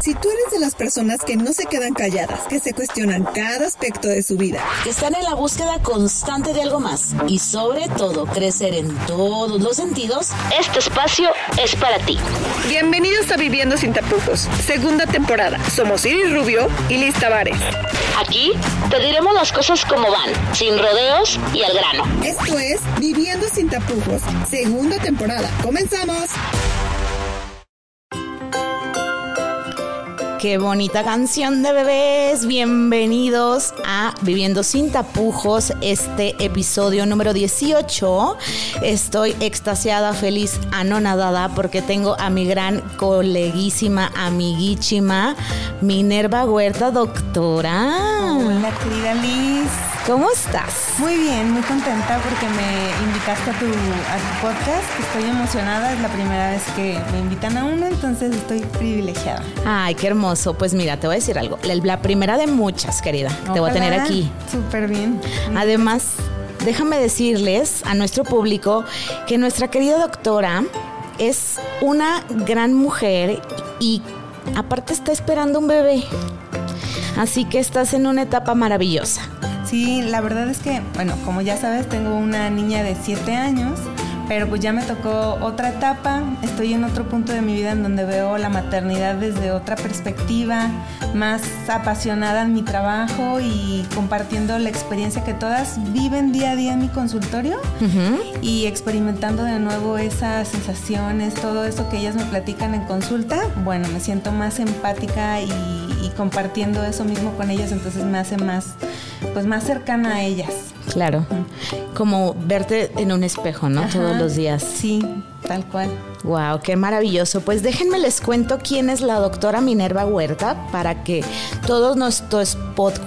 Si tú eres de las personas que no se quedan calladas, que se cuestionan cada aspecto de su vida, que están en la búsqueda constante de algo más y sobre todo crecer en todos los sentidos, este espacio es para ti. Bienvenidos a Viviendo sin tapujos, segunda temporada. Somos Iris Rubio y Liz Tavares. Aquí te diremos las cosas como van, sin rodeos y al grano. Esto es Viviendo sin tapujos, segunda temporada. ¡Comenzamos! Qué bonita canción de bebés. Bienvenidos a Viviendo sin tapujos, este episodio número 18. Estoy extasiada, feliz, anonadada porque tengo a mi gran coleguísima, amiguísima, Minerva Huerta, doctora. Hola, querida Liz. ¿Cómo estás? Muy bien, muy contenta porque me invitaste a tu, a tu podcast. Estoy emocionada, es la primera vez que me invitan a uno, entonces estoy privilegiada. Ay, qué hermoso. Pues mira, te voy a decir algo. La primera de muchas, querida. Te voy a tener aquí. Súper bien. Además, déjame decirles a nuestro público que nuestra querida doctora es una gran mujer y aparte está esperando un bebé. Así que estás en una etapa maravillosa. Sí, la verdad es que, bueno, como ya sabes, tengo una niña de 7 años, pero pues ya me tocó otra etapa, estoy en otro punto de mi vida en donde veo la maternidad desde otra perspectiva, más apasionada en mi trabajo y compartiendo la experiencia que todas viven día a día en mi consultorio y experimentando de nuevo esas sensaciones, todo eso que ellas me platican en consulta, bueno, me siento más empática y, y compartiendo eso mismo con ellas, entonces me hace más pues más cercana a ellas. Claro, como verte en un espejo, ¿no? Todos los días. Sí, tal cual. Wow, qué maravilloso. Pues déjenme les cuento quién es la doctora Minerva Huerta para que todos nuestros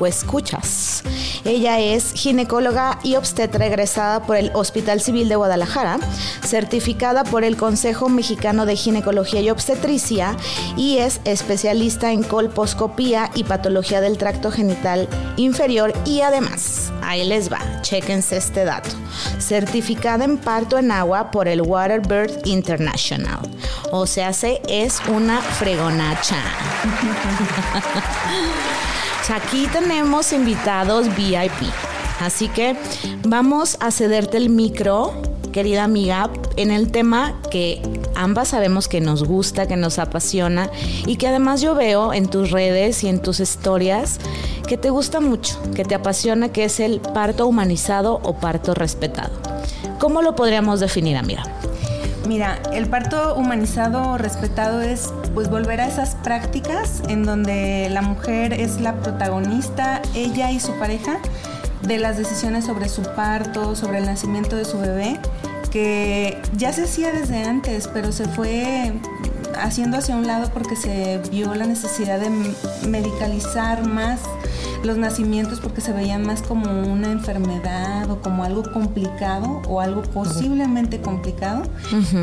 escuchas. Ella es ginecóloga y obstetra egresada por el Hospital Civil de Guadalajara, certificada por el Consejo Mexicano de Ginecología y Obstetricia y es especialista en colposcopía y patología del tracto genital inferior y además, ahí les va, chéquense este dato, certificada en parto en agua por el Waterbird International. O sea, se es una fregonacha. Aquí tenemos invitados VIP. Así que vamos a cederte el micro, querida amiga, en el tema que ambas sabemos que nos gusta, que nos apasiona y que además yo veo en tus redes y en tus historias que te gusta mucho, que te apasiona, que es el parto humanizado o parto respetado. ¿Cómo lo podríamos definir, amiga? Mira, el parto humanizado o respetado es pues volver a esas prácticas en donde la mujer es la protagonista, ella y su pareja, de las decisiones sobre su parto, sobre el nacimiento de su bebé, que ya se hacía desde antes, pero se fue haciendo hacia un lado porque se vio la necesidad de medicalizar más los nacimientos porque se veían más como una enfermedad o como algo complicado o algo posiblemente complicado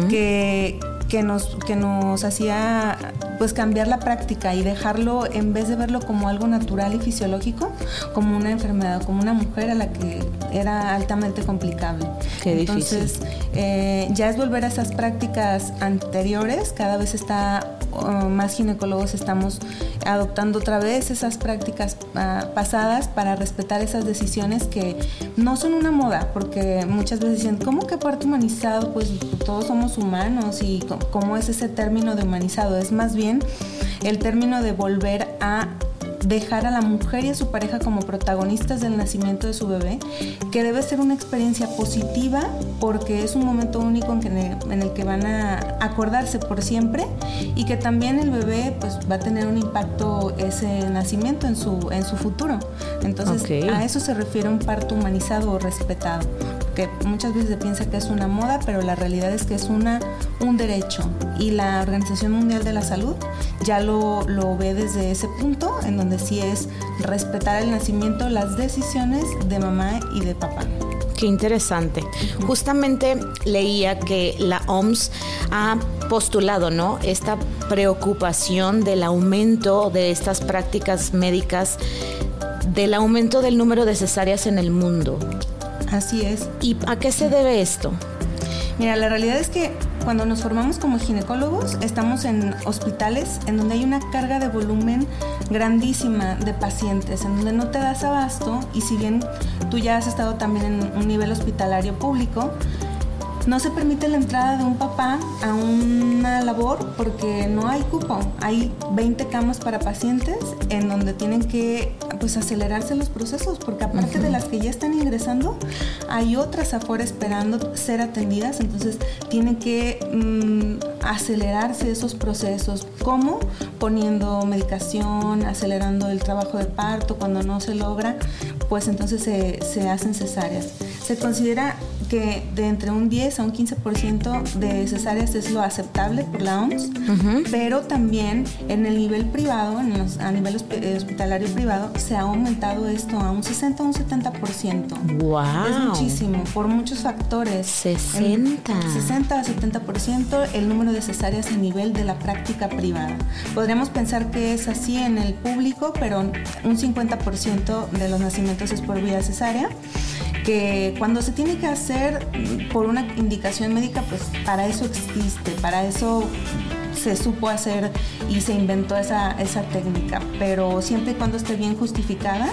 que, que, nos, que nos hacía pues cambiar la práctica y dejarlo en vez de verlo como algo natural y fisiológico, como una enfermedad, como una mujer a la que era altamente complicable. Qué Entonces, eh, ya es volver a esas prácticas anteriores, cada vez está uh, más ginecólogos estamos adoptando otra vez esas prácticas uh, pasadas para respetar esas decisiones que no son una moda, porque muchas veces dicen, ¿cómo que parto humanizado? Pues todos somos humanos y cómo es ese término de humanizado, es más bien el término de volver a dejar a la mujer y a su pareja como protagonistas del nacimiento de su bebé, que debe ser una experiencia positiva porque es un momento único en, el que van a acordarse por siempre y que también el bebé pues va a tener un impacto ese nacimiento en su, en su futuro. Entonces a eso se refiere un parto humanizado o respetado, que muchas veces se piensa que es una moda, pero la realidad es que es una, un derecho y la Organización Mundial de la Salud ya lo, lo ve desde ese punto en donde sí es respetar el nacimiento, las decisiones de mamá y de papá. Qué interesante. Justamente leía que la OMS ha postulado, ¿no? Esta preocupación del aumento de estas prácticas médicas, del aumento del número de cesáreas en el mundo. Así es. ¿Y a qué se debe esto? Mira, la realidad es que cuando nos formamos como ginecólogos, estamos en hospitales en donde hay una carga de volumen grandísima de pacientes, en donde no te das abasto y si bien tú ya has estado también en un nivel hospitalario público, no se permite la entrada de un papá a una labor porque no hay cupo. Hay 20 camas para pacientes en donde tienen que pues acelerarse los procesos porque aparte de las que ya están ingresando, hay otras afuera esperando ser atendidas, entonces tienen que mm, acelerarse esos procesos. ¿Cómo? Poniendo medicación, acelerando el trabajo de parto, cuando no se logra, pues entonces se, se hacen cesáreas. Se considera que de entre un 10 a un 15% de cesáreas es lo aceptable por la OMS, pero también en el nivel privado, en a nivel eh, hospitalario privado, se ha aumentado esto a un 60 a un 70%. ¡Wow! Es muchísimo, por muchos factores. 60. 60 a 70% el número de cesáreas a nivel de la práctica privada. Podríamos pensar que es así en el público, pero un 50% de los nacimientos es por vía cesárea que cuando se tiene que hacer por una indicación médica, pues para eso existe, para eso se supo hacer y se inventó esa, esa técnica, pero siempre y cuando esté bien justificada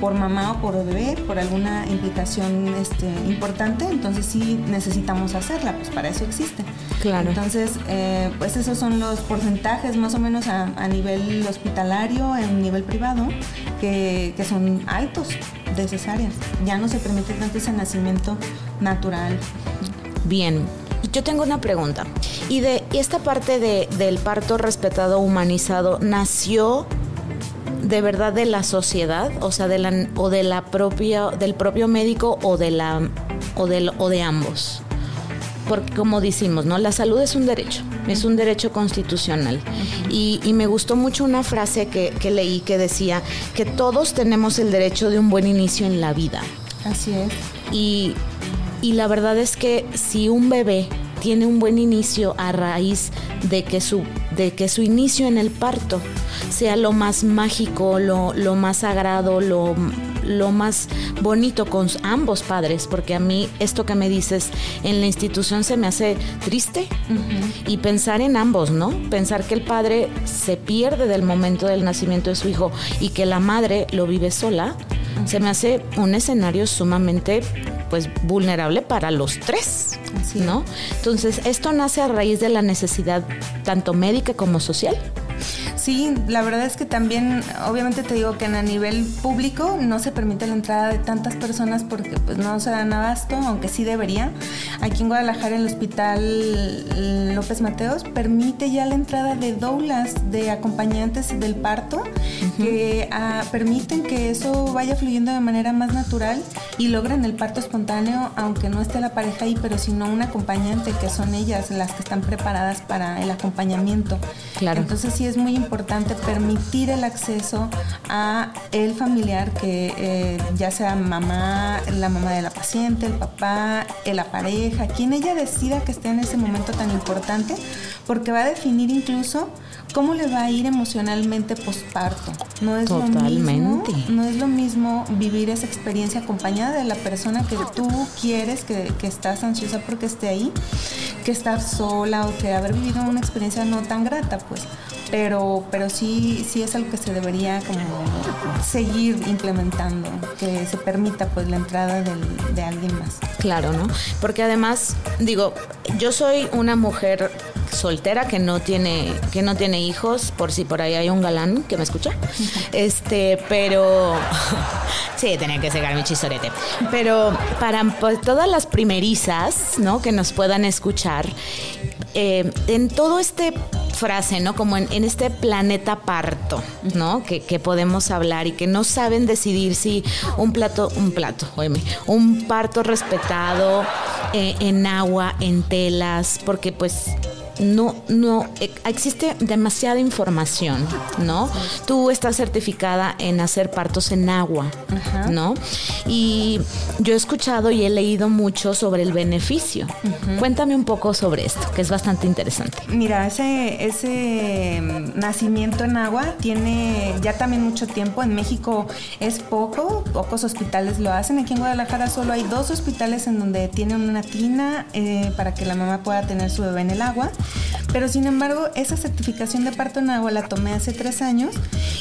por mamá o por bebé, por alguna implicación este, importante, entonces sí necesitamos hacerla, pues para eso existe. Claro. Entonces, eh, pues esos son los porcentajes más o menos a, nivel hospitalario, en nivel privado, que, que son altos de. Ya no se permite tanto ese nacimiento natural. Bien, yo tengo una pregunta. ¿Y de esta parte de, del parto respetado, humanizado, nació de verdad de la sociedad, o sea, de la, o de la propia, del propio médico o de la o del, o de ambos? Porque como decimos, ¿no? La salud es un derecho, es un derecho constitucional. Y, me gustó mucho una frase que, leí que decía que todos tenemos el derecho de un buen inicio en la vida. Así es. Y, y la verdad es que si un bebé tiene un buen inicio a raíz de que su, de que su inicio en el parto sea lo más mágico, lo, lo más sagrado, lo lo más bonito con ambos padres, porque a mí esto que me dices en la institución se me hace triste y pensar en ambos, ¿no? Pensar que el padre se pierde del momento del nacimiento de su hijo y que la madre lo vive sola, se me hace un escenario sumamente pues vulnerable para los tres, ¿no? Entonces, esto nace a raíz de la necesidad tanto médica como social. Sí, la verdad es que también, obviamente te digo que a nivel público no se permite la entrada de tantas personas porque pues no se dan abasto, aunque sí debería. Aquí en Guadalajara el Hospital López Mateos permite ya la entrada de doulas, de acompañantes del parto, que ah, permiten que eso vaya fluyendo de manera más natural y logren el parto espontáneo, aunque no esté la pareja ahí, pero sino un acompañante, que son ellas las que están preparadas para el acompañamiento. Claro. Entonces sí es muy importante importante permitir el acceso a el familiar que eh, ya sea mamá, la mamá de la paciente, el papá, la pareja, quien ella decida que esté en ese momento tan importante, porque va a definir incluso cómo le va a ir emocionalmente posparto. No es lo mismo, no es lo mismo vivir esa experiencia acompañada de la persona que tú quieres, que, que estás ansiosa porque esté ahí, que estar sola o que haber vivido una experiencia no tan grata, pues pero, pero sí, sí es algo que se debería como seguir implementando, que se permita pues la entrada de alguien más. Claro, ¿no? Porque además, digo, yo soy una mujer soltera que no tiene que no tiene hijos por si por ahí hay un galán que me escucha este pero sí tenía que sacar mi chisorete pero para pues, todas las primerizas no que nos puedan escuchar eh, en todo este frase, ¿no? Como en, este planeta parto, ¿no? Que, podemos hablar y que no saben decidir si un plato, un plato, oíme, un parto respetado eh, en agua, en telas, porque pues no, no, eh, existe demasiada información, ¿no? Tú estás certificada en hacer partos en agua, ¿no? Y yo he escuchado y he leído mucho sobre el beneficio. Cuéntame un poco sobre esto, que es bastante interesante. Mira, ese, ese mm, nacimiento en agua tiene ya también mucho tiempo. En México es poco, pocos hospitales lo hacen. Aquí en Guadalajara solo hay dos hospitales en donde tienen una tina eh, para que la mamá pueda tener su bebé en el agua. Pero sin embargo, esa certificación de parto en agua la tomé hace tres años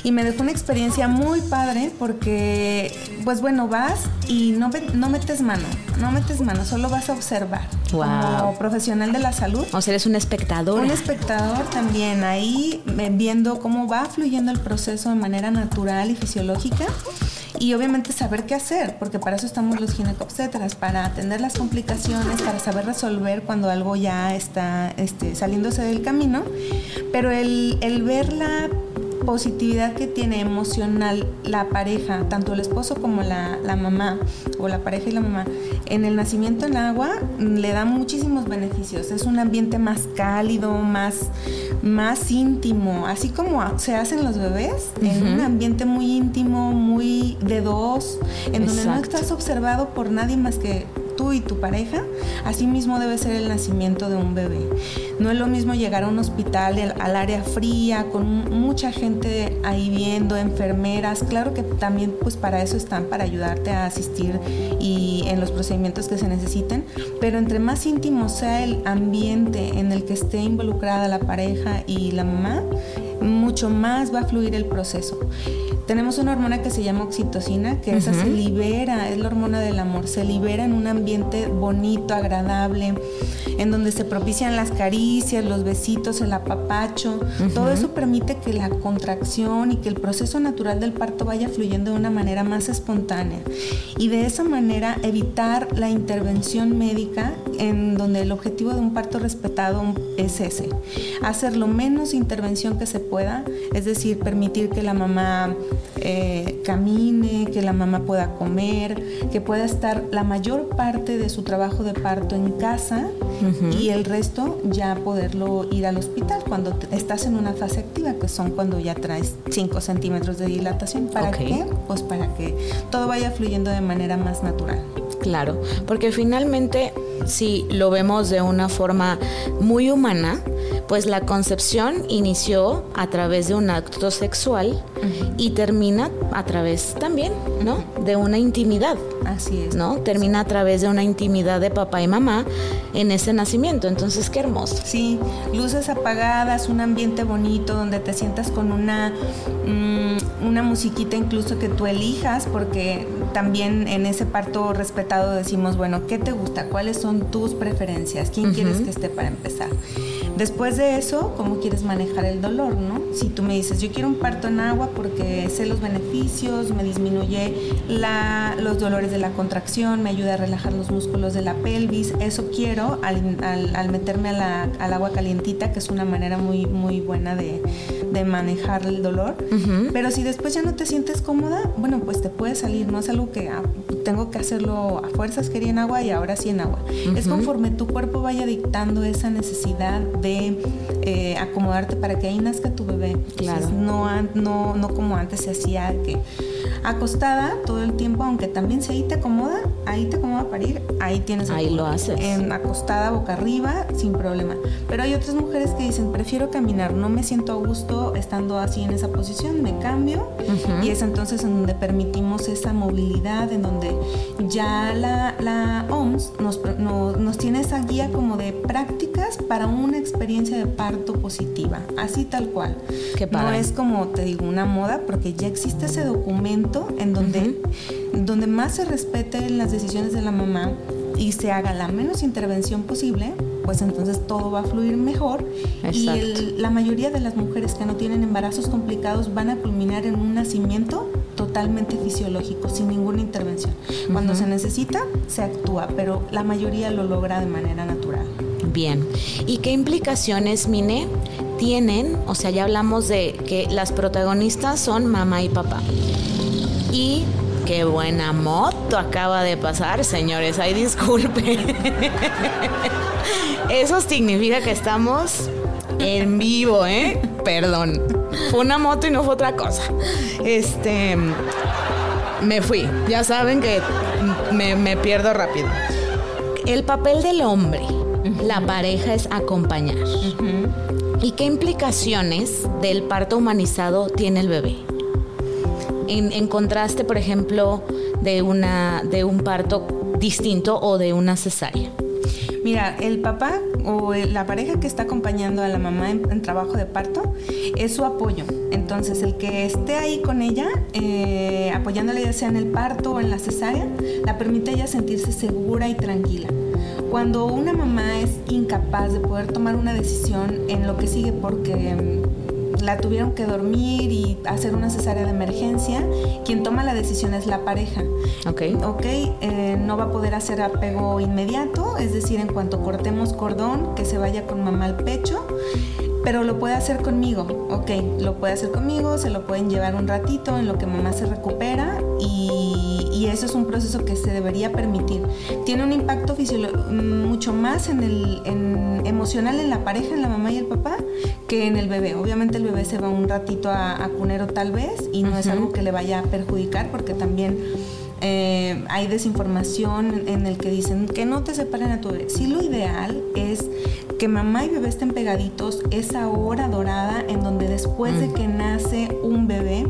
y me dejó una experiencia muy padre porque, pues bueno, vas y no, no metes mano, no metes mano, solo vas a observar. Como profesional de la salud. O sea, eres un espectador. Un espectador también, ahí eh, viendo cómo va fluyendo el proceso de manera natural y fisiológica y obviamente saber qué hacer, porque para eso estamos los ginecobstetras, para atender las complicaciones, para saber resolver cuando algo ya está este, saliéndose del camino, pero el, el ver la positividad que tiene emocional la pareja, tanto el esposo como la, mamá, o la pareja y la mamá, en el nacimiento en agua mm, le da muchísimos beneficios. Es un ambiente más cálido, más, más íntimo, así como se hacen los bebés, en un ambiente muy íntimo, muy de dos, en donde no estás observado por nadie más que y tu pareja, así mismo debe ser el nacimiento de un bebé. No es lo mismo llegar a un hospital al área fría, con mucha gente ahí viendo, enfermeras, claro que también pues para eso están, para ayudarte a asistir y en los procedimientos que se necesiten, pero entre más íntimo sea el ambiente en el que esté involucrada la pareja y la mamá, mucho más va a fluir el proceso. Tenemos una hormona que se llama oxitocina, que esa se libera, es la hormona del amor, se libera en un ambiente bonito, agradable, en donde se propician las caricias, los besitos, el apapacho. Todo eso permite que la contracción y que el proceso natural del parto vaya fluyendo de una manera más espontánea. Y de esa manera evitar la intervención médica en donde el objetivo de un parto respetado es ese, hacer lo menos intervención que se pueda, es decir, permitir que la mamá eh, camine, que la mamá pueda comer, que pueda estar la mayor parte de su trabajo de parto en casa y el resto ya poderlo ir al hospital cuando estás en una fase activa, que son cuando ya traes 5 centímetros de dilatación. ¿Para qué? Pues para que todo vaya fluyendo de manera más natural. Claro, porque finalmente si lo vemos de una forma muy humana, pues la concepción inició a través de un acto sexual y termina a través también, ¿no? De una intimidad. Así es. ¿No? Termina a través de una intimidad de papá y mamá en ese nacimiento. Entonces, qué hermoso. Sí, luces apagadas, un ambiente bonito donde te sientas con una, mm, una musiquita incluso que tú elijas, porque también en ese parto respetado decimos, bueno, ¿qué te gusta? ¿Cuáles son tus preferencias? ¿Quién quieres que esté para empezar? Después de eso, ¿cómo quieres manejar el dolor, no? Si tú me dices, yo quiero un parto en agua porque sé los beneficios, me disminuye los dolores de la contracción, me ayuda a relajar los músculos de la pelvis, eso quiero al, meterme al agua calientita, que es una manera muy, muy buena de, manejar el dolor. Pero si después ya no te sientes cómoda, bueno, pues te puede salir, no es algo que ah, tengo que hacerlo a fuerzas, quería en agua y ahora sí en agua. Es conforme tu cuerpo vaya dictando esa necesidad de eh, acomodarte para que ahí nazca tu bebé. Claro. no, no, no como antes se hacía que acostada todo el tiempo, aunque también si ahí te acomoda, ahí te acomoda para ir, ahí tienes Ahí lo haces. En acostada boca arriba, sin problema. Pero hay otras mujeres que dicen, prefiero caminar, no me siento a gusto estando así en esa posición, me cambio. Y es entonces en donde permitimos esa movilidad, en donde ya la, la OMS nos, nos tiene esa guía como de prácticas para una experiencia de parto positiva, así tal cual. no es como te digo una moda, porque ya existe ese documento en donde, donde más se respeten las decisiones de la mamá y se haga la menos intervención posible, pues entonces todo va a fluir mejor y la mayoría de las mujeres que no tienen embarazos complicados van a culminar en un nacimiento totalmente fisiológico, sin ninguna intervención. Cuando se necesita, se actúa, pero la mayoría lo logra de manera natural. Bien. ¿Y qué implicaciones, Mine, tienen? O sea, ya hablamos de que las protagonistas son mamá y papá. Y Qué buena moto acaba de pasar, señores. Ay, disculpe. Eso significa que estamos en vivo, ¿eh? Perdón. Fue una moto y no fue otra cosa. Este. Me fui. Ya saben que me, pierdo rápido. El papel del hombre, la pareja es acompañar. ¿Y qué implicaciones del parto humanizado tiene el bebé? En, contraste, por ejemplo, de, una, de un parto distinto o de una cesárea. Mira, el papá o la pareja que está acompañando a la mamá en, trabajo de parto es su apoyo. Entonces, el que esté ahí con ella, eh, apoyándola ya sea en el parto o en la cesárea, la permite ella sentirse segura y tranquila. Cuando una mamá es incapaz de poder tomar una decisión en lo que sigue porque mm, la tuvieron que dormir y hacer una cesárea de emergencia, quien toma la decisión es la pareja. Ok. Ok, eh, no va a poder hacer apego inmediato, es decir, en cuanto cortemos cordón, que se vaya con mamá al pecho pero lo puede hacer conmigo, ok, lo puede hacer conmigo, se lo pueden llevar un ratito en lo que mamá se recupera y, y eso es un proceso que se debería permitir. Tiene un impacto mucho más en el en emocional en la pareja, en la mamá y el papá, que en el bebé. Obviamente el bebé se va un ratito a, cunero tal vez y no es algo que le vaya a perjudicar porque también... Eh, hay desinformación en el que dicen que no te separen a tu bebé. Sí, lo ideal es que mamá y bebé estén pegaditos, esa hora dorada en donde después de mm. que nace un bebé,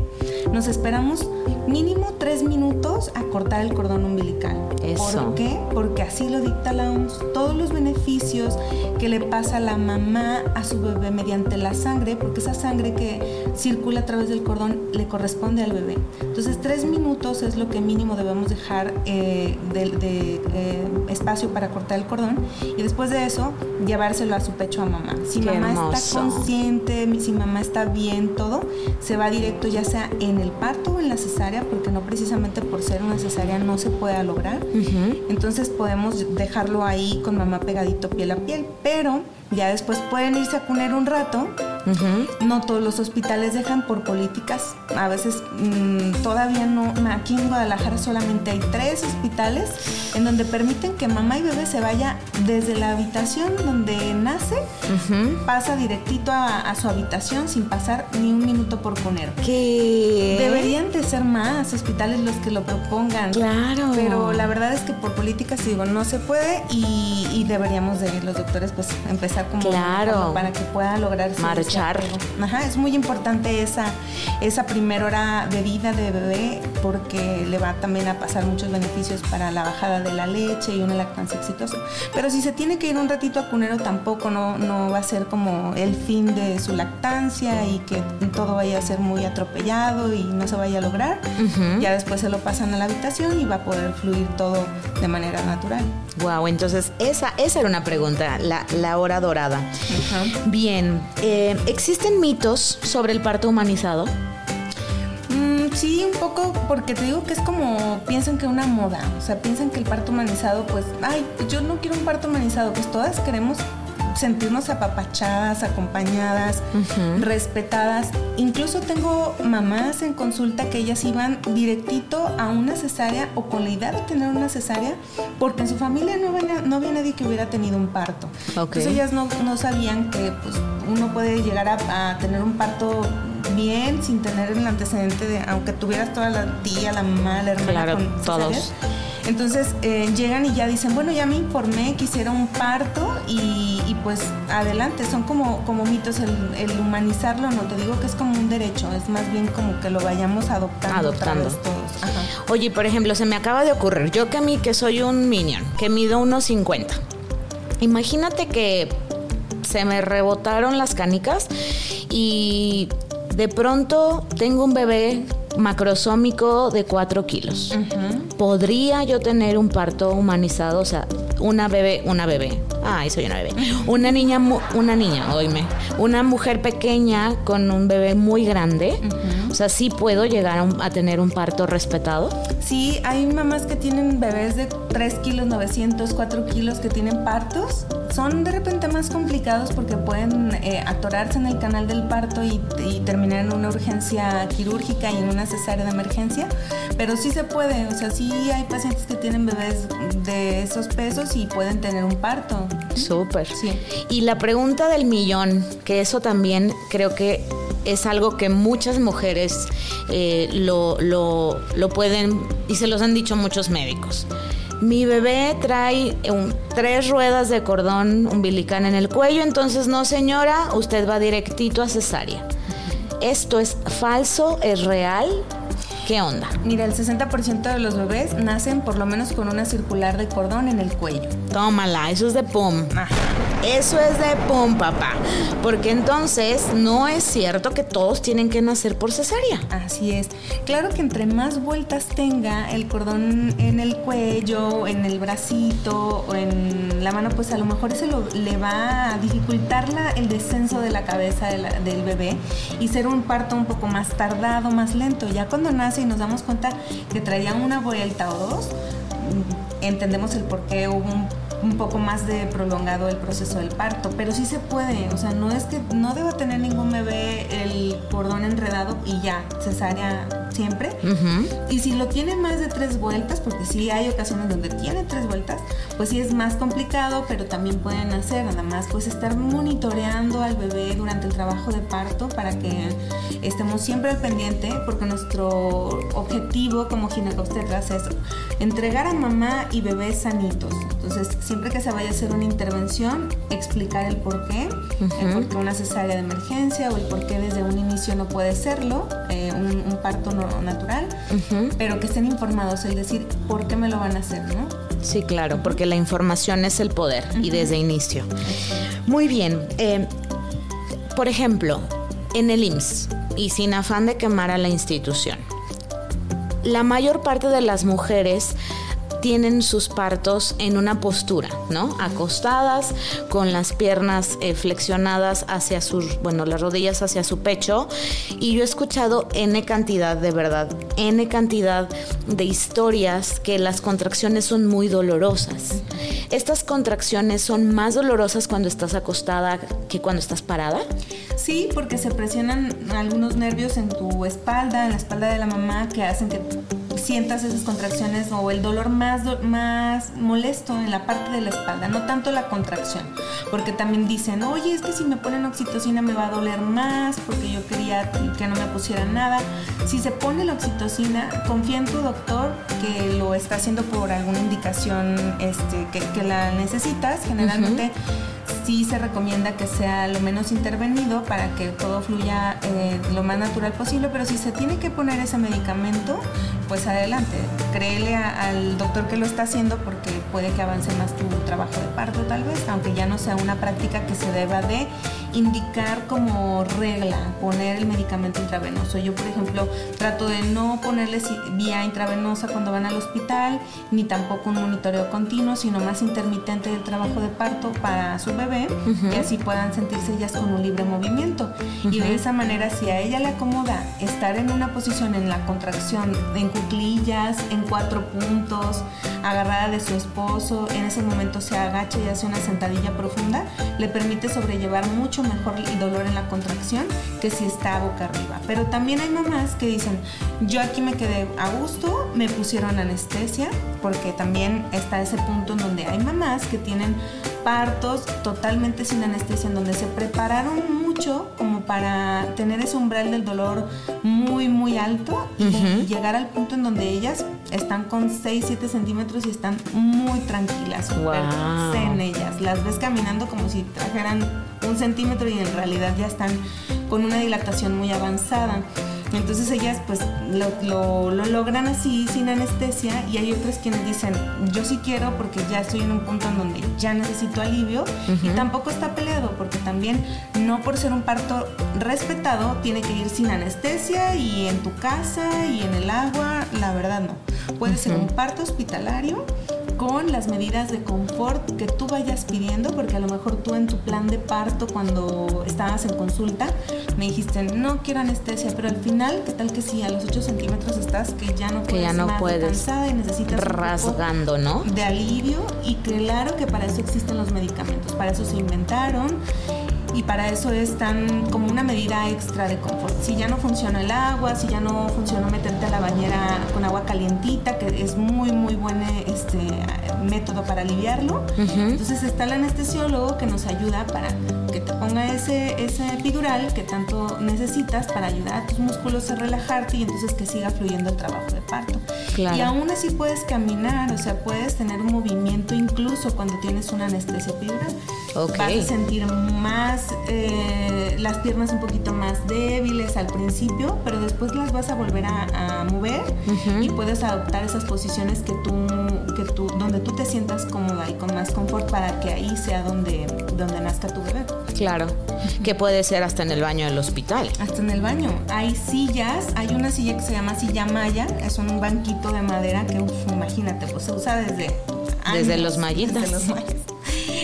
nos esperamos mínimo tres minutos a cortar el cordón umbilical. ¿Por qué? Porque así lo dicta la OMS. Todos los beneficios que le pasa la mamá a su bebé mediante la sangre, porque esa sangre que circula a través del cordón le corresponde al bebé. Entonces, tres minutos es lo que mínimo debemos dejar eh, de, eh, espacio para cortar el cordón y después de eso llevárselo a su pecho a mamá. Si mamá está consciente, si mamá está bien, todo, se va directo ya sea en el parto o en la cesárea, porque no precisamente por ser una cesárea no se pueda lograr. Entonces podemos dejarlo ahí con mamá pegadito piel a piel, pero ya después pueden irse a poner un rato no todos los hospitales dejan por políticas. A veces mm, todavía no. Aquí en Guadalajara solamente hay tres hospitales en donde permiten que mamá y bebé se vaya desde la habitación donde nace, pasa directito a, su habitación sin pasar ni un minuto por conero. Que deberían de ser más hospitales los que lo propongan. Claro. Pero la verdad es que por políticas digo no se puede y, deberíamos de los doctores pues empezar como, claro. para que pueda lograr Ajá, es muy importante esa, esa primera hora de vida de bebé porque le va también a pasar muchos beneficios para la bajada de la leche y una lactancia exitosa. Pero si se tiene que ir un ratito a cunero tampoco no, no va a ser como el fin de su lactancia y que todo vaya a ser muy atropellado y no se vaya a lograr. Ya después se lo pasan a la habitación y va a poder fluir todo de manera natural. Wow, entonces esa, esa era una pregunta, la, la hora dorada. Bien, eh, ¿existen mitos sobre el parto humanizado? Mm, sí, un poco, porque te digo que es como piensan que una moda, o sea, piensan que el parto humanizado, pues, ay, yo no quiero un parto humanizado, pues todas queremos sentirnos apapachadas, acompañadas, respetadas. Incluso tengo mamás en consulta que ellas iban directito a una cesárea o con la idea de tener una cesárea porque en su familia no había, no había nadie que hubiera tenido un parto. Entonces ellas no, sabían que pues, uno puede llegar a, tener un parto bien sin tener el antecedente de, aunque tuvieras toda la tía, la mamá, la hermana claro, todos. Entonces eh, llegan y ya dicen, bueno, ya me informé, quisiera un parto y, pues adelante, son como, como mitos el, humanizarlo, no te digo que es como un derecho, es más bien como que lo vayamos adoptando. Adoptando. Todos. Oye, por ejemplo, se me acaba de ocurrir, yo que a mí que soy un minion, que mido unos 50, imagínate que se me rebotaron las canicas y de pronto tengo un bebé macrosómico de 4 kilos. ¿Podría yo tener un parto humanizado? O sea, una bebé, una bebé. Ay, soy una bebé. Una niña, una niña, oíme, una mujer pequeña con un bebé muy grande. O sea, sí puedo llegar a, tener un parto respetado. Sí, hay mamás que tienen bebés de 3 kilos 900, 4 kilos que tienen partos. Son de repente más complicados porque pueden eh, atorarse en el canal del parto y, y terminar en una urgencia quirúrgica y en una cesárea de emergencia. Pero sí se puede, o sea, sí hay pacientes que tienen bebés de esos pesos y pueden tener un parto. Súper. Sí. Y la pregunta del millón, que eso también creo que es algo que muchas mujeres eh, lo, lo, lo, pueden, y se los han dicho muchos médicos. Mi bebé trae tres ruedas de cordón umbilical en el cuello, entonces no señora, usted va directito a cesárea. ¿Esto es falso? ¿Es real? ¿Qué onda? Mira, el 60% de los bebés nacen por lo menos con una circular de cordón en el cuello. Tómala, eso es de pum. Eso es de pum, papá. Porque entonces no es cierto que todos tienen que nacer por cesárea. Así es. Claro que entre más vueltas tenga el cordón en el cuello, en el bracito o en la mano, pues a lo mejor eso le va a dificultar el descenso de la cabeza del bebé y ser un parto un poco más tardado, más lento. Ya cuando nace y nos damos cuenta que traía una vuelta o dos, entendemos el por qué hubo un un poco más de prolongado el proceso del parto, pero sí se puede, o sea, no es que no deba tener ningún bebé el cordón enredado y ya, cesárea siempre. Y si lo tiene más de tres vueltas, porque sí hay ocasiones donde tiene tres vueltas, pues sí es más complicado, pero también pueden hacer, nada más pues estar monitoreando al bebé durante el trabajo de parto para que estemos siempre al pendiente, porque nuestro objetivo como ginecobstetras es entregar a mamá y bebé sanitos. Entonces, siempre que se vaya a hacer una intervención, explicar el por qué, el por qué una cesárea de emergencia o el por qué desde un inicio no puede serlo, eh, un, parto natural, pero que estén informados, el decir por qué me lo van a hacer, ¿no? Sí, claro, porque la información es el poder y desde inicio. Muy bien. Eh, por ejemplo, en el IMSS, y sin afán de quemar a la institución, la mayor parte de las mujeres tienen sus partos en una postura, ¿no? Acostadas, con las piernas eh, flexionadas hacia sus, bueno, las rodillas hacia su pecho. Y yo he escuchado N cantidad, de verdad, N cantidad de historias que las contracciones son muy dolorosas. ¿Estas contracciones son más dolorosas cuando estás acostada que cuando estás parada? Sí, porque se presionan algunos nervios en tu espalda, en la espalda de la mamá, que hacen que sientas esas contracciones o el dolor más, más molesto en la parte de la espalda, no tanto la contracción, porque también dicen, oye, es que si me ponen oxitocina me va a doler más, porque yo quería que no me pusieran nada. Si se pone la oxitocina, confía en tu doctor que lo está haciendo por alguna indicación este, que, la necesitas, generalmente sí se recomienda que sea lo menos intervenido para que todo fluya eh, lo más natural posible, pero si se tiene que poner ese medicamento, pues adelante, créele al doctor que lo está haciendo porque puede que avance más tu trabajo de parto tal vez, aunque ya no sea una práctica que se deba de indicar como regla poner el medicamento intravenoso. Yo, por ejemplo, trato de no ponerles vía intravenosa cuando van al hospital, ni tampoco un monitoreo continuo, sino más intermitente del trabajo de parto para su bebé, que así puedan sentirse ellas con un libre movimiento. Y de esa manera, si a ella le acomoda estar en una posición en la contracción, en cuclillas, en cuatro puntos, agarrada de su esposo, en ese momento se agacha y hace una sentadilla profunda, le permite sobrellevar mucho mejor el dolor en la contracción que si está boca arriba. Pero también hay mamás que dicen, yo aquí me quedé a gusto, me pusieron anestesia, porque también está ese punto en donde hay mamás que tienen partos totalmente sin anestesia, en donde se prepararon mucho como para tener ese umbral del dolor muy, muy alto y llegar al punto en donde ellas están con 6, 7 centímetros y están muy tranquilas, en ellas. Las ves caminando como si trajeran un centímetro y en realidad ya están con una dilatación muy avanzada. Entonces ellas pues lo, logran así sin anestesia y hay otras quienes dicen yo sí quiero porque ya estoy en un punto en donde ya necesito alivio y tampoco está peleado porque también no por ser un parto respetado tiene que ir sin anestesia y en tu casa y en el agua, la verdad no. Puede ser un parto hospitalario con las medidas de confort que tú vayas pidiendo, porque a lo mejor tú en tu plan de parto cuando estabas en consulta me dijiste no quiero anestesia, pero al final, ¿qué tal que si a los 8 centímetros estás que ya no que ya no puedes cansada y necesitas rasgando, ¿no? De alivio y claro que para eso existen los medicamentos, para eso se inventaron y para eso es tan como una medida extra de confort. Si ya no funciona el agua, si ya no funciona meterte a la bañera con agua calientita, que es muy muy buen este, método para aliviarlo, entonces está el anestesiólogo que nos ayuda para que te ponga ese, ese epidural que tanto necesitas para ayudar a tus músculos a relajarte y entonces que siga fluyendo el trabajo de parto. Y aún así puedes caminar, o sea, puedes tener un movimiento incluso cuando tienes una anestesia epidural. Vas a sentir más eh, las piernas un poquito más débiles al principio, pero después las vas a volver a, mover y puedes adoptar esas posiciones que tú, que tú, donde tú te sientas cómoda y con más confort para que ahí sea donde, donde nazca tu bebé. Claro, que puede ser hasta en el baño del hospital. Hasta en el baño. Hay sillas, hay una silla que se llama silla maya, es un banquito de madera que, imagínate, pues se usa desde... desde los mayitas. Desde los mayas.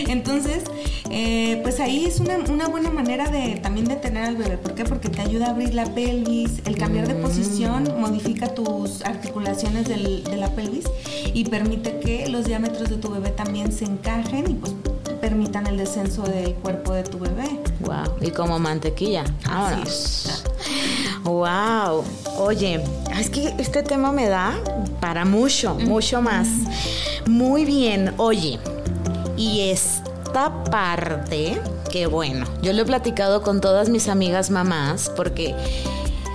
Entonces, eh, pues ahí es una, buena manera de también de tener al bebé. ¿Por qué? Porque te ayuda a abrir la pelvis, el cambiar de posición mm. modifica tus articulaciones de la pelvis y permite que los diámetros de tu bebé también se encajen y pues permitan el descenso del cuerpo de tu bebé. Wow, y como mantequilla. Ahora. Wow. Oye, es que este tema me da para mucho, mucho más. Muy bien. Oye, y esta parte, que bueno, yo lo he platicado con todas mis amigas mamás porque...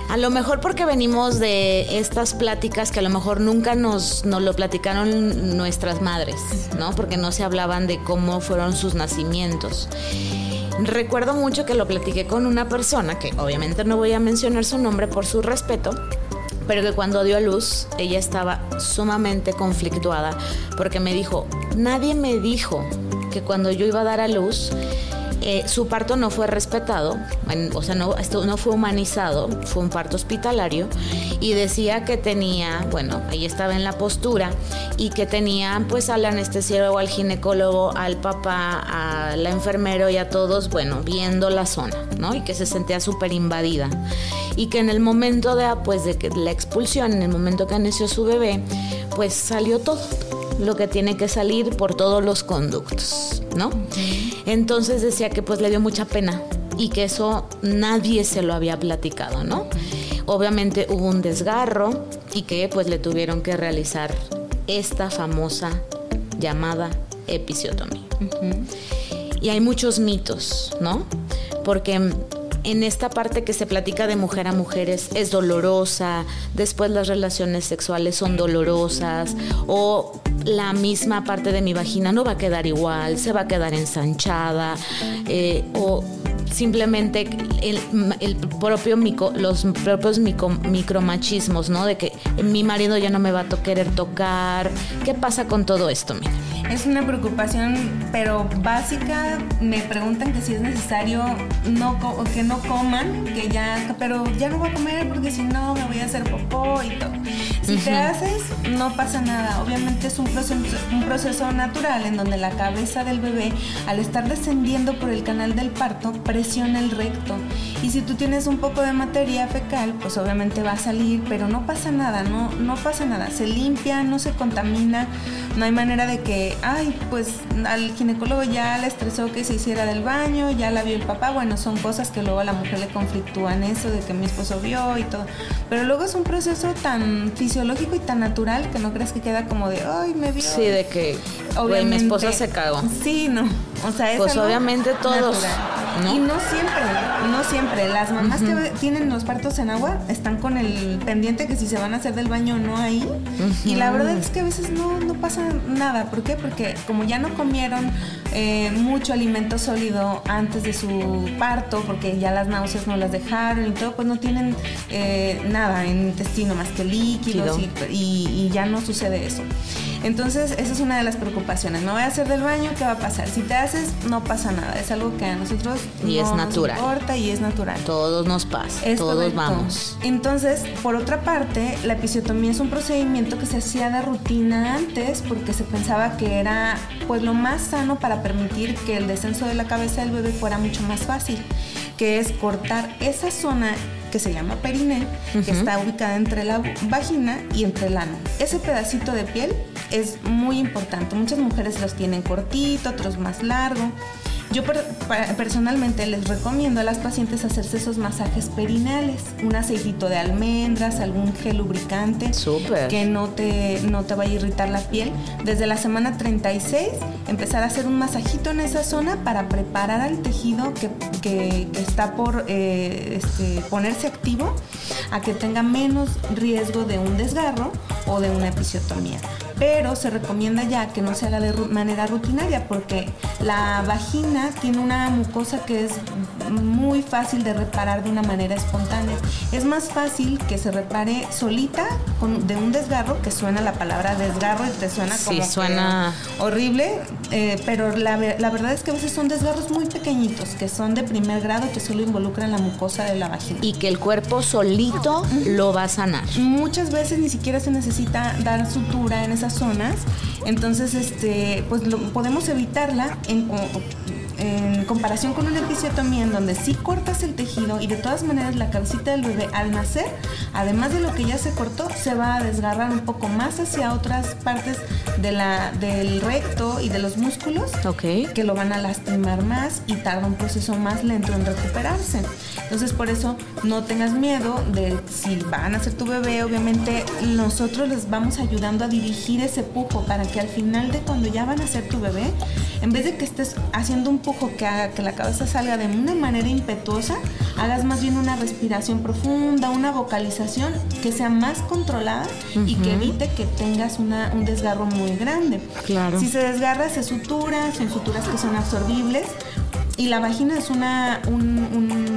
A lo mejor porque venimos de estas pláticas que a lo mejor nunca nos, lo platicaron nuestras madres, ¿no? Porque no se hablaban de cómo fueron sus nacimientos. Recuerdo mucho que lo platiqué con una persona, que obviamente no voy a mencionar su nombre por su respeto, pero que cuando dio a luz ella estaba sumamente conflictuada porque me dijo, nadie me dijo que cuando yo iba a dar a luz eh, su parto no fue respetado, o sea, no, esto no fue humanizado, fue un parto hospitalario y decía que tenía, bueno, ahí estaba en la postura y que tenía pues al anestesiólogo, al ginecólogo, al papá, al enfermero y a todos, bueno, viendo la zona, ¿no? Y que se sentía súper invadida y que en el momento de, pues, de que la expulsión, en el momento que nació su bebé, pues salió todo lo que tiene que salir por todos los conductos, ¿no? Entonces decía que pues le dio mucha pena y que eso nadie se lo había platicado, ¿no? Obviamente hubo un desgarro y que pues le tuvieron que realizar esta famosa llamada episiotomía. Y hay muchos mitos, ¿no? Porque en esta parte que se platica de mujer a mujeres es dolorosa, después las relaciones sexuales son dolorosas o la misma parte de mi vagina no va a quedar igual, se va a quedar ensanchada eh, o simplemente el, propio los propios micromachismos, ¿no? De que mi marido ya no me va a querer tocar. ¿Qué pasa con todo esto? Mira? Es una preocupación, pero básica. Me preguntan que si es necesario no que no coman, que ya, pero ya no voy a comer porque si no me voy a hacer popó y todo. Si te haces, no pasa nada. Obviamente es un proceso, un proceso natural en donde la cabeza del bebé, al estar descendiendo por el canal del parto, presiona el recto. Y si tú tienes un poco de materia fecal, pues obviamente va a salir, pero no pasa nada, no, no pasa nada. Se limpia, no se contamina. No hay manera de que, ay, pues al ginecólogo ya le estresó que se hiciera del baño, ya la vio el papá. Bueno, son cosas que luego a la mujer le conflictúan eso de que mi esposo vio y todo. Pero luego es un proceso tan fisiológico y tan natural que no crees que queda como de, ay, me vio. Sí, de que mi esposa se cagó. Sí, no. O sea, es pues obviamente todos. Y no siempre, no siempre. Las mamás que tienen los partos en agua están con el pendiente que si se van a hacer del baño o no ahí. Y la verdad es que a veces no, no pasa nada. ¿Por qué? Porque como ya no comieron eh, mucho alimento sólido antes de su parto, porque ya las náuseas no las dejaron y todo, pues no tienen eh, nada en el intestino más que líquidos y, y, ya no sucede eso. Entonces, esa es una de las preocupaciones. Me voy a hacer del baño, ¿qué va a pasar? Si te haces, no pasa nada. Es algo que a nosotros y no es natural. nos importa y es natural. Todos nos pasa, Es todos correcto. vamos. Entonces, por otra parte, la episiotomía es un procedimiento que se hacía de rutina antes porque se pensaba que era pues lo más sano para permitir que el descenso de la cabeza del bebé fuera mucho más fácil, que es cortar esa zona que se llama periné, que está ubicada entre la vagina y entre el ano. Ese pedacito de piel es muy importante. Muchas mujeres los tienen cortito, otros más largo. Yo per- personalmente les recomiendo a las pacientes hacerse esos masajes perineales, un aceitito de almendras, algún gel lubricante Súper. que no te, no te vaya a irritar la piel. Desde la semana 36 empezar a hacer un masajito en esa zona para preparar al tejido que, que- que está por eh, este, ponerse activo a que tenga menos riesgo de un desgarro o de una episiotomía. Pero se recomienda ya que no se haga de manera rutinaria porque la vagina tiene una mucosa que es muy fácil de reparar de una manera espontánea. Es más fácil que se repare solita con, de un desgarro, que suena la palabra desgarro y te suena como suena- horrible, eh, pero la, la verdad es que a veces son desgarros muy pequeñitos, que son de primer grado que solo involucran la mucosa de la vagina. Y que el cuerpo solito lo va a sanar. Muchas veces ni siquiera se necesita dar sutura en esas zonas, entonces este, pues lo, podemos evitarla en, en comparación con una episiotomía en donde sí cortas el tejido y de todas maneras la cabecita del bebé al nacer, además de lo que ya se cortó, se va a desgarrar un poco más hacia otras partes de la, del recto y de los músculos Ok. que lo van a lastimar más y tarda un proceso más lento en recuperarse. Entonces por eso no tengas miedo de si van a ser tu bebé, obviamente nosotros les vamos ayudando a dirigir ese pujo para que al final de cuando ya van a ser tu bebé, en vez de que estés haciendo un que haga que la cabeza salga de una manera impetuosa, hagas más bien una respiración profunda, una vocalización que sea más controlada y que evite que tengas una- un desgarro muy grande. Claro. Si se desgarra, se sutura, son suturas que son absorbibles. Y la vagina es una, un, un-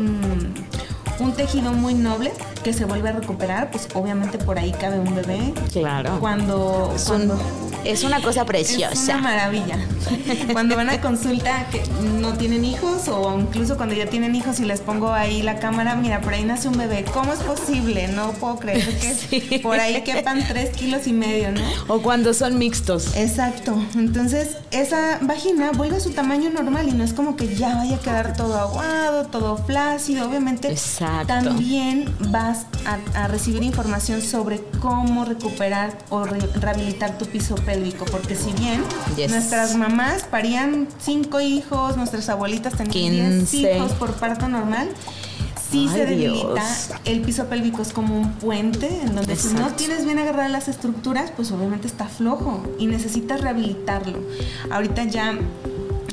un tejido muy noble que se vuelve a recuperar, pues obviamente por ahí cabe un bebé. Claro. Cuando, Es, un- cuando- es una cosa es preciosa. una maravilla. Cuando van a consulta que no tienen hijos o incluso cuando ya tienen hijos y les pongo ahí la cámara, mira, por ahí nace un bebé. ¿Cómo es posible? No puedo creer que Sí. por ahí quepan tres kilos y medio, ¿no? O cuando son mixtos. Exacto. Entonces, esa vagina vuelve a su tamaño normal y no es como que ya vaya a quedar todo aguado, todo flácido. Obviamente, Exacto. También vas a, a recibir información sobre cómo recuperar o re- rehabilitar tu piso pélvico. Porque si bien Yes. nuestras mamás parían cinco hijos, nuestras abuelitas tenían 10 15. hijos por parto normal. Sí Ay, se debilita, Dios. el piso pélvico es como un puente en donde si no tienes bien agarradas las estructuras, pues obviamente está flojo y necesitas rehabilitarlo. Ahorita ya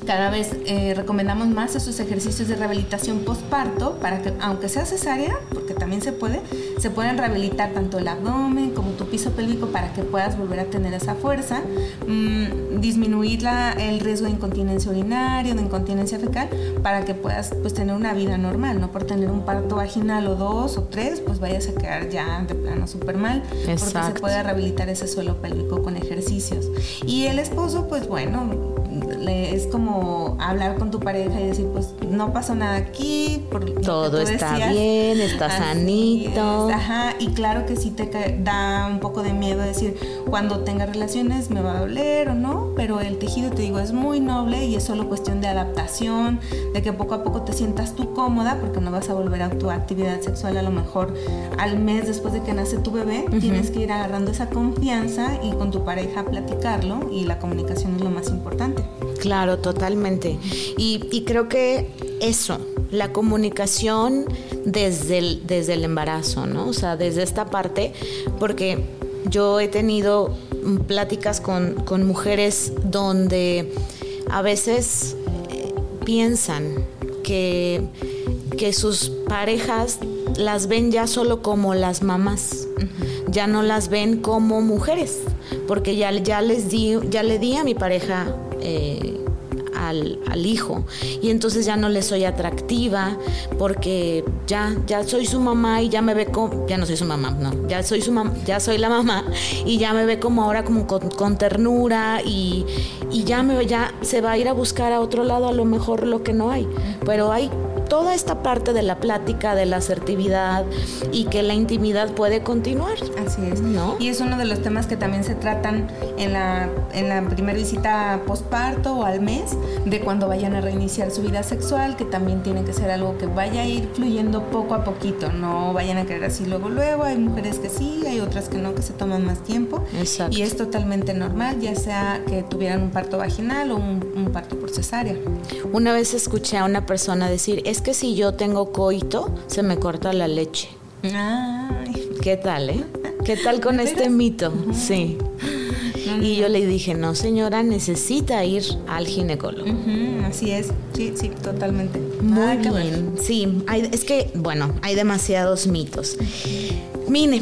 cada vez eh, recomendamos más esos ejercicios de rehabilitación postparto para que, aunque sea cesárea, porque también se puede, se pueden rehabilitar tanto el abdomen como tu piso pélvico para que puedas volver a tener esa fuerza, mm, disminuir la- el riesgo de incontinencia urinaria, de incontinencia fecal, para que puedas pues, tener una vida normal, no por tener un parto vaginal o dos o tres, pues vayas a quedar ya de plano súper mal, porque se Exacto. puede rehabilitar ese suelo pélvico con ejercicios. Y el esposo, pues bueno, le- es como hablar con tu pareja y decir, pues no pasó nada aquí, por Todo está decías. bien, está Así sanito. es, Ajá, y claro que sí te da un poco de miedo decir, cuando tenga relaciones me va a doler o no, pero el tejido, te digo, es muy noble y es solo cuestión de adaptación, de que poco a poco te sientas tú cómoda, porque no vas a volver a tu actividad sexual a lo mejor al mes después de que nace tu bebé, tienes que ir agarrando esa confianza y con tu pareja platicarlo y la comunicación es lo más importante. Claro, totalmente. Y, y creo que eso, la comunicación desde el, desde el embarazo, ¿no? O sea, desde esta parte, porque yo he tenido pláticas con, con mujeres donde a veces eh, piensan que, que sus parejas las ven ya solo como las mamás, ya no las ven como mujeres, porque ya, ya les di, ya le di a mi pareja eh, al, al, hijo. Y entonces ya no le soy atractiva porque ya, ya soy su mamá y ya me ve como, ya no soy su mamá, no, ya soy su mamá, ya soy la mamá y ya me ve como ahora como con, ternura y, y ya, me, ya se va a ir a buscar a otro lado a lo mejor lo que no hay. Pero hay toda esta parte de la plática, de la asertividad y que la intimidad puede continuar. Así es. ¿no? Y es uno de los temas que también se tratan en la, en la primera visita postparto o al mes, de cuando vayan a reiniciar su vida sexual, que también tiene que ser algo que vaya a ir fluyendo poco a poquito, no vayan a querer así luego luego, hay mujeres que sí, hay otras que no, que se toman más tiempo. Exacto. Y es totalmente normal, ya sea que tuvieran un parto vaginal o un, un parto por cesárea. Una vez escuché a una persona decir, es que si yo tengo coito, se me corta la leche. Ay. ¿Qué tal, eh? ¿Qué tal con este mito? Sí. Y yo le dije, no señora, necesita ir al ginecólogo. así es, sí, sí, totalmente. Muy bien, sí, es que, bueno, hay demasiados mitos. Mine,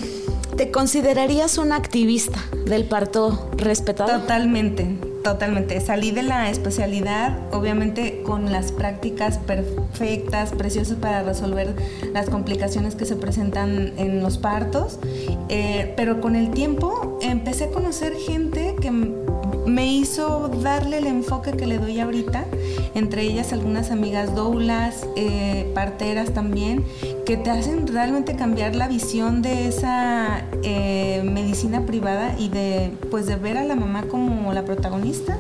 ¿te considerarías una activista del parto respetado? Totalmente, Totalmente. Salí de la especialidad, obviamente con las prácticas perfectas, preciosas para resolver las complicaciones que se presentan en los partos, eh, pero con el tiempo empecé a conocer gente que me hizo darle el enfoque que le doy ahorita, entre ellas algunas amigas doulas, eh, parteras también, que te hacen realmente cambiar la visión de esa eh, medicina privada y de pues de ver a la mamá como la protagonista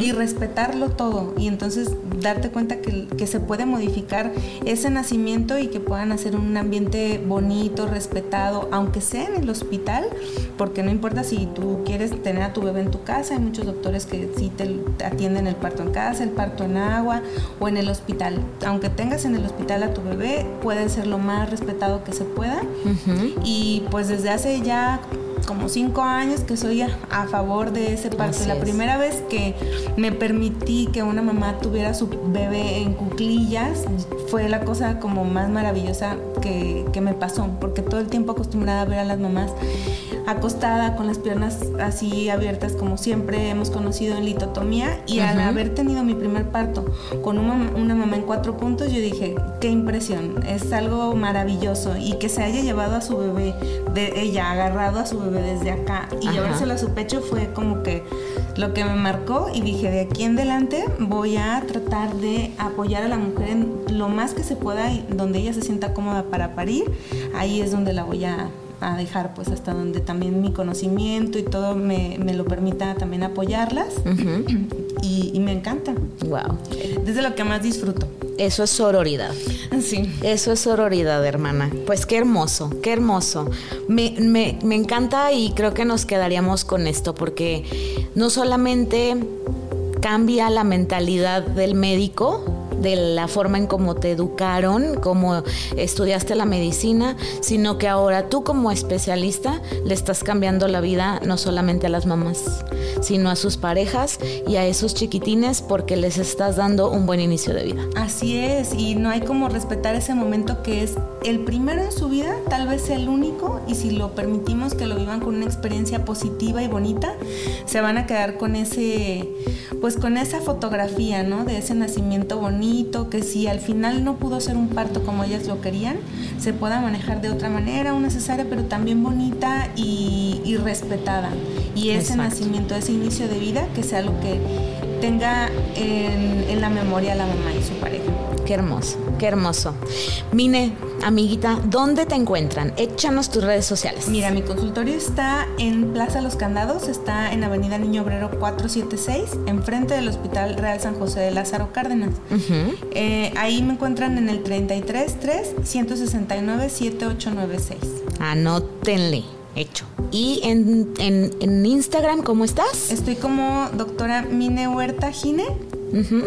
y respetarlo todo. Y entonces darte cuenta que, que, se puede modificar ese nacimiento y que puedan hacer un ambiente bonito, respetado, aunque sea en el hospital, porque no importa si tú quieres tener a tu bebé en tu casa, hay muchos doctores que sí te atienden el parto en casa, el parto en agua o en el hospital. Aunque tengas en el hospital a tu bebé, puede ser lo más respetado que se pueda. Y pues desde hace ya como cinco años que soy a, favor de ese parto. la primera vez que me permití que una mamá tuviera su bebé en cuclillas fue la cosa como más maravillosa que, que me pasó, porque todo el tiempo acostumbrada a ver a las mamás acostada con las piernas así abiertas como siempre hemos conocido en litotomía y al haber tenido mi primer parto con una, una, mamá en cuatro puntos yo dije qué impresión es algo maravilloso y que se haya llevado a su bebé de ella agarrado a su bebé desde acá y llevárselo a su pecho fue como que lo que me marcó y dije de aquí en adelante voy a tratar de apoyar a la mujer en lo más que se pueda y donde ella se sienta cómoda para parir ahí es donde la voy a a dejar pues hasta donde también mi conocimiento y todo me, me lo permita también apoyarlas y, y, me encanta. Wow. Desde lo que más disfruto. Eso es sororidad. Sí. Eso es sororidad, hermana. Pues qué hermoso, qué hermoso. Me, me, me encanta y creo que nos quedaríamos con esto porque no solamente cambia la mentalidad del médico, de la forma en cómo te educaron, cómo estudiaste la medicina, sino que ahora tú como especialista le estás cambiando la vida no solamente a las mamás, sino a sus parejas y a esos chiquitines porque les estás dando un buen inicio de vida. Así es, y no hay como respetar ese momento que es el primero en su vida, tal vez el único, y si lo permitimos que lo vivan con una experiencia positiva y bonita, se van a quedar con ese, pues con esa fotografía, ¿no? De ese nacimiento bonito, que si al final no pudo ser un parto como ellas lo querían, se pueda manejar de otra manera, una necesaria, pero también bonita y, respetada. Y ese nacimiento, ese inicio de vida, que sea lo que tenga en, en la memoria la mamá y su pareja. Qué hermoso, qué hermoso. Mine, amiguita, ¿dónde te encuentran? Échanos tus redes sociales. Mira, mi consultorio está en Plaza Los Candados, está en Avenida Niño Obrero 476, enfrente del Hospital Real San José de Lázaro Cárdenas. Eh, ahí me encuentran en el 33 3 169 7896. Anótenle, hecho. ¿Y en, en, en Instagram cómo estás? Estoy como doctora Mine Huerta Gine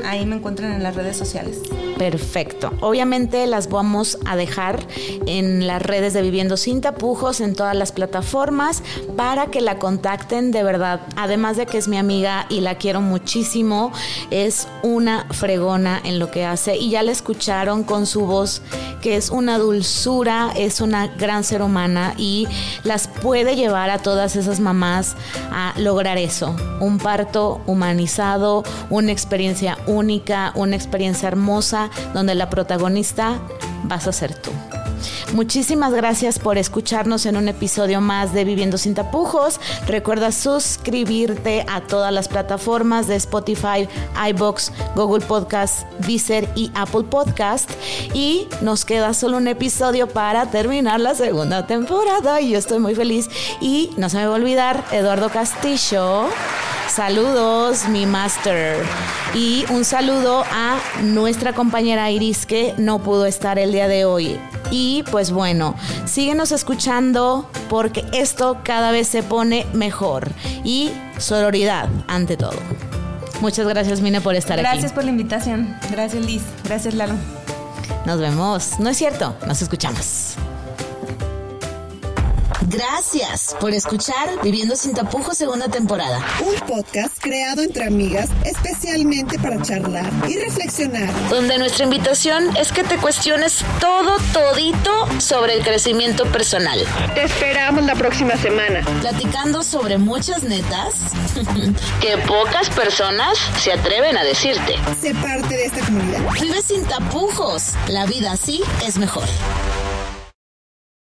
Ahí me encuentran en las redes sociales. Perfecto. Obviamente las vamos a dejar en las redes de Viviendo Sin Tapujos, en todas las plataformas, para que la contacten de verdad. Además de que es mi amiga y la quiero muchísimo, es una fregona en lo que hace. Y ya la escucharon con su voz, que es una dulzura, es una gran ser humana y las puede llevar a todas esas mamás a lograr eso. Un parto humanizado, una experiencia experiencia única, una experiencia hermosa, donde la protagonista vas a ser tú. Muchísimas gracias por escucharnos en un episodio más de Viviendo sin tapujos. Recuerda suscribirte a todas las plataformas de Spotify, iBox, Google Podcast, Deezer y Apple Podcast. Y nos queda solo un episodio para terminar la segunda temporada y yo estoy muy feliz. Y no se me va a olvidar, Eduardo Castillo. Saludos, mi master. Y un saludo a nuestra compañera Iris que no pudo estar el día de hoy. Y pues bueno, síguenos escuchando porque esto cada vez se pone mejor. Y sororidad ante todo. Muchas gracias, Mine, por estar aquí. Gracias por la invitación. Gracias, Liz. Gracias, Lalo. Nos vemos. No es cierto, nos escuchamos. Gracias por escuchar Viviendo sin tapujos segunda temporada. Un podcast creado entre amigas especialmente para charlar y reflexionar. Donde nuestra invitación es que te cuestiones todo, todito sobre el crecimiento personal. Te esperamos la próxima semana. Platicando sobre muchas netas que pocas personas se atreven a decirte. Sé parte de esta comunidad. Vive sin tapujos. La vida así es mejor.